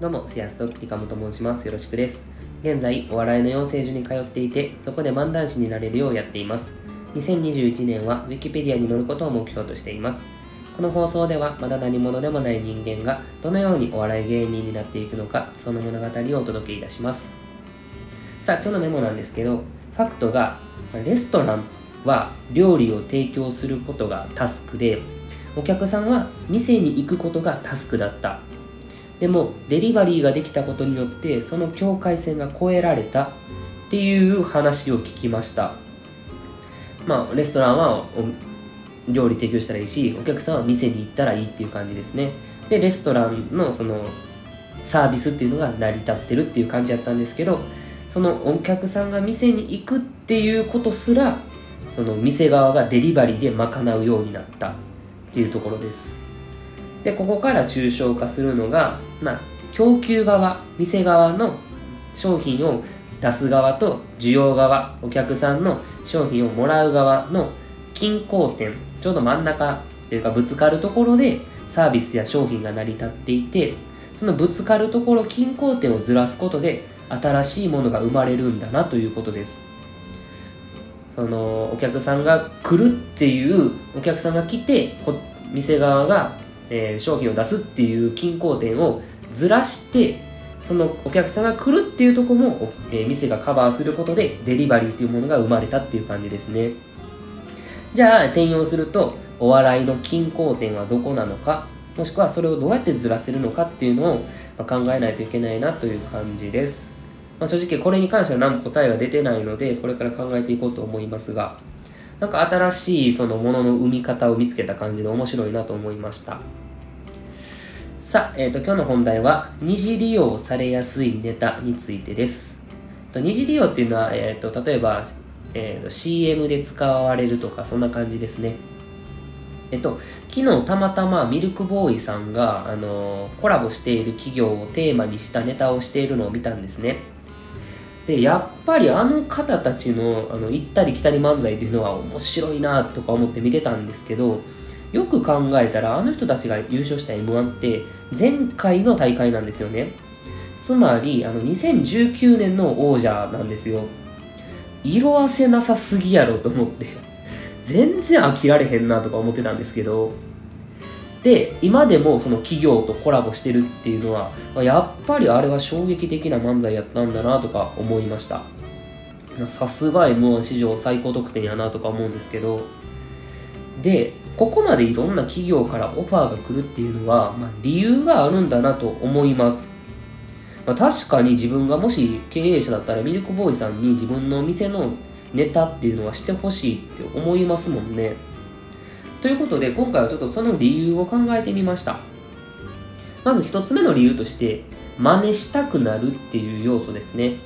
どうも、セアストリカムと申します。よろしくです。現在、お笑いの養成所に通っていて、そこで漫談師になれるようやっています。2021年は Wikipedia に載ることを目標としています。この放送では、まだ何者でもない人間が、どのようにお笑い芸人になっていくのか、その物語をお届けいたします。さあ、今日のメモなんですけど、ファクトが、レストランは料理を提供することがタスクで、お客さんは店に行くことがタスクだったでもデリバリーができたことによってその境界線が越えられたっていう話を聞きました。まあレストランは料理提供したらいいしお客さんは店に行ったらいいっていう感じですね。でレストランのそのサービスっていうのが成り立ってるっていう感じだったんですけどそのお客さんが店に行くっていうことすらその店側がデリバリーで賄うようになったっていうところです。でここから抽象化するのが、まあ、供給側店側の商品を出す側と需要側お客さんの商品をもらう側の均衡点ちょうど真ん中というかぶつかるところでサービスや商品が成り立っていてそのぶつかるところ均衡点をずらすことで新しいものが生まれるんだなということです。そのお客さんが来るっていうお客さんが来て店側が、えー、商品を出すっていう均衡点をずらしてそのお客さんが来るっていうとこも、えー、店がカバーすることでデリバリーっていうものが生まれたっていう感じですね。じゃあ転用するとお笑いの均衡点はどこなのかもしくはそれをどうやってずらせるのかっていうのを考えないといけないなという感じです。まあ、正直これに関しては何も答えが出てないのでこれから考えていこうと思いますが。なんか新しいそのものの生み方を見つけた感じで面白いなと思いました。さあ、えーと、今日の本題は二次利用されやすいネタについてです。と二次利用っていうのは、えーと、例えば、えーと、CM で使われるとかそんな感じですね。えっと、昨日たまたまミルクボーイさんが、あのコラボしている企業をテーマにしたネタをしているのを見たんですね。でやっぱりあの方たちのあの行ったり来たり漫才っていうのは面白いなとか思って見てたんですけどよく考えたらあの人たちが優勝した m 1って前回の大会なんですよね。つまりあの2019年の王者なんですよ。色あせなさすぎやろと思って全然飽きられへんなとか思ってたんですけどで今でもその企業とコラボしてるっていうのはやっぱりあれは衝撃的な漫才やったんだなとか思いました。さすが m 1史上最高得点やなとか思うんですけどでここまでいろんな企業からオファーが来るっていうのは、まあ、理由があるんだなと思います、まあ、確かに自分がもし経営者だったらミルクボーイさんに自分のお店のネタっていうのはしてほしいって思いますもんね。ということで今回はちょっとその理由を考えてみました。まず1つ目の理由として真似したくなるっていう要素ですね。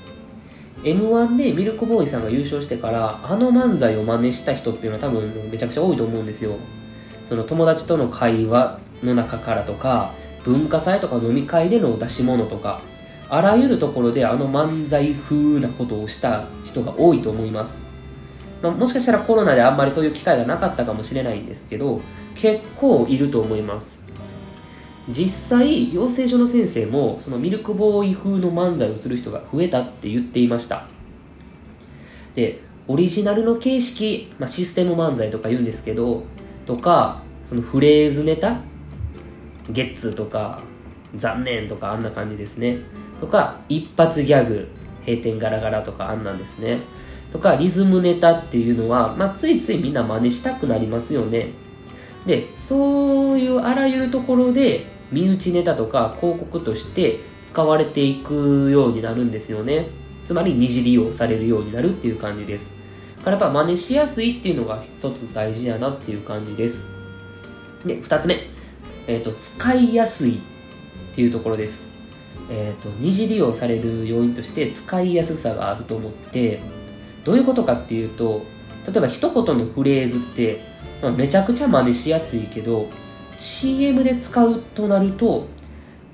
m 1でミルクボーイさんが優勝してからあの漫才を真似した人っていうのは多分めちゃくちゃ多いと思うんですよ。その友達との会話の中からとか文化祭とか飲み会での出し物とかあらゆるところであの漫才風なことをした人が多いと思います。まあ、もしかしたらコロナであんまりそういう機会がなかったかもしれないんですけど結構いると思います。実際養成所の先生もそのミルクボーイ風の漫才をする人が増えたって言っていました。でオリジナルの形式、まあ、システム漫才とか言うんですけどとかそのフレーズネタゲッツとか残念とかあんな感じですね。とか一発ギャグ閉店ガラガラとかあんなんですね。とかリズムネタっていうのは、まあ、ついついみんな真似したくなりますよね。でそういうあらゆるところで身内ネタとか広告として使われていくようになるんですよね。つまり二次利用されるようになるっていう感じです。からやっぱ真似しやすいっていうのが一つ大事やなっていう感じです。で二つ目、えーと、使いやすいっていうところです。えーと二次利用される要因として使いやすさがあると思ってどういうことかっていうと例えば一言のフレーズって、まあ、めちゃくちゃ真似しやすいけど CM で使うとなると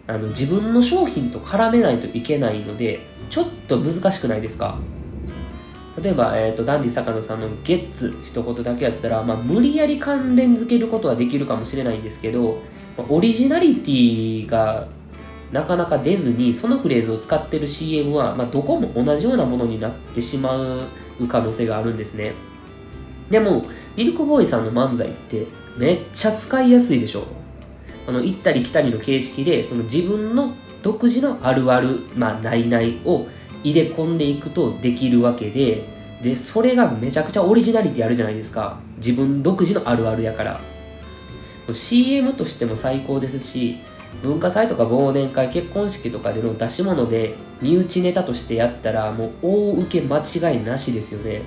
あの自分の商品と絡めないといけないのでちょっと難しくないですか？例えば、えーと、ダンディ坂野さんの「ゲッツ」一言だけやったら、まあ、無理やり関連づけることはできるかもしれないんですけど、まあ、オリジナリティがなかなか出ずにそのフレーズを使ってる CM は、まあ、どこも同じようなものになってしまう可能性があるんですね。でもミルクボーイさんの漫才ってめっちゃ使いやすいでしょ。あの行ったり来たりの形式でその自分の独自のあるあるまあないないを入れ込んでいくとできるわけででそれがめちゃくちゃオリジナリティあるじゃないですか。自分独自のあるあるやから。CM としても最高ですし文化祭とか忘年会結婚式とかでの出し物で身内ネタとしてやったらもう大受け間違いなしですよね。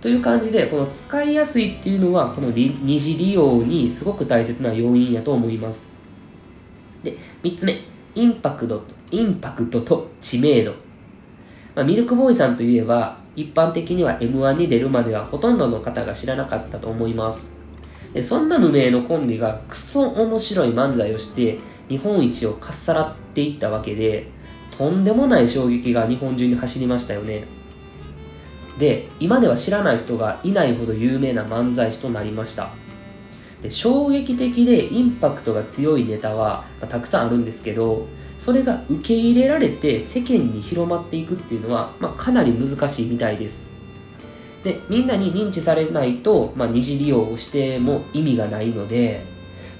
という感じでこの使いやすいっていうのはこの二次利用にすごく大切な要因やと思います。で3つ目。インパクトインパクトと知名度、まあ、ミルクボーイさんといえば一般的には M1 に出るまではほとんどの方が知らなかったと思います。でそんな無名のコンビがクソ面白い漫才をして日本一をかっさらっていったわけでとんでもない衝撃が日本中に走りましたよね。で今では知らない人がいないほど有名な漫才師となりました。で衝撃的でインパクトが強いネタは、まあ、たくさんあるんですけどそれが受け入れられて世間に広まっていくっていうのは、まあ、かなり難しいみたいです。でみんなに認知されないと、まあ、二次利用をしても意味がないので、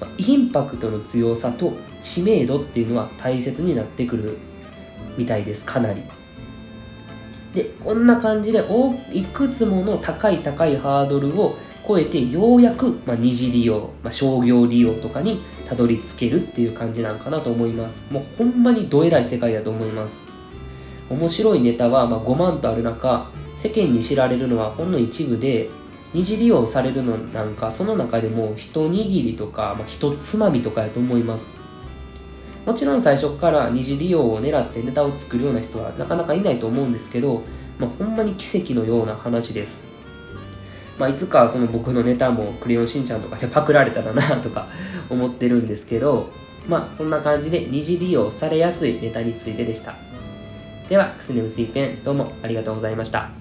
まあ、インパクトの強さと知名度っていうのは大切になってくるみたいですかなり。でこんな感じでいくつもの高い高いハードルを超えてようやく、まあ、二次利用、まあ、商業利用とかにたどり着けるっていう感じなんかなと思います。もうほんまにどえらい世界だと思います。面白いネタは、まあ、5万とある中世間に知られるのはほんの一部で二次利用されるのなんかその中でも一握りとか、まあ、一つまみとかやと思います。もちろん最初から二次利用を狙ってネタを作るような人はなかなかいないと思うんですけど、まあ、ほんまに奇跡のような話です。まあ、いつかその僕のネタも「クレヨンしんちゃん」とかで パクられたらなとか思ってるんですけどまあそんな感じで二次利用されやすいネタについてでした。ではくすねむすいペンどうもありがとうございました。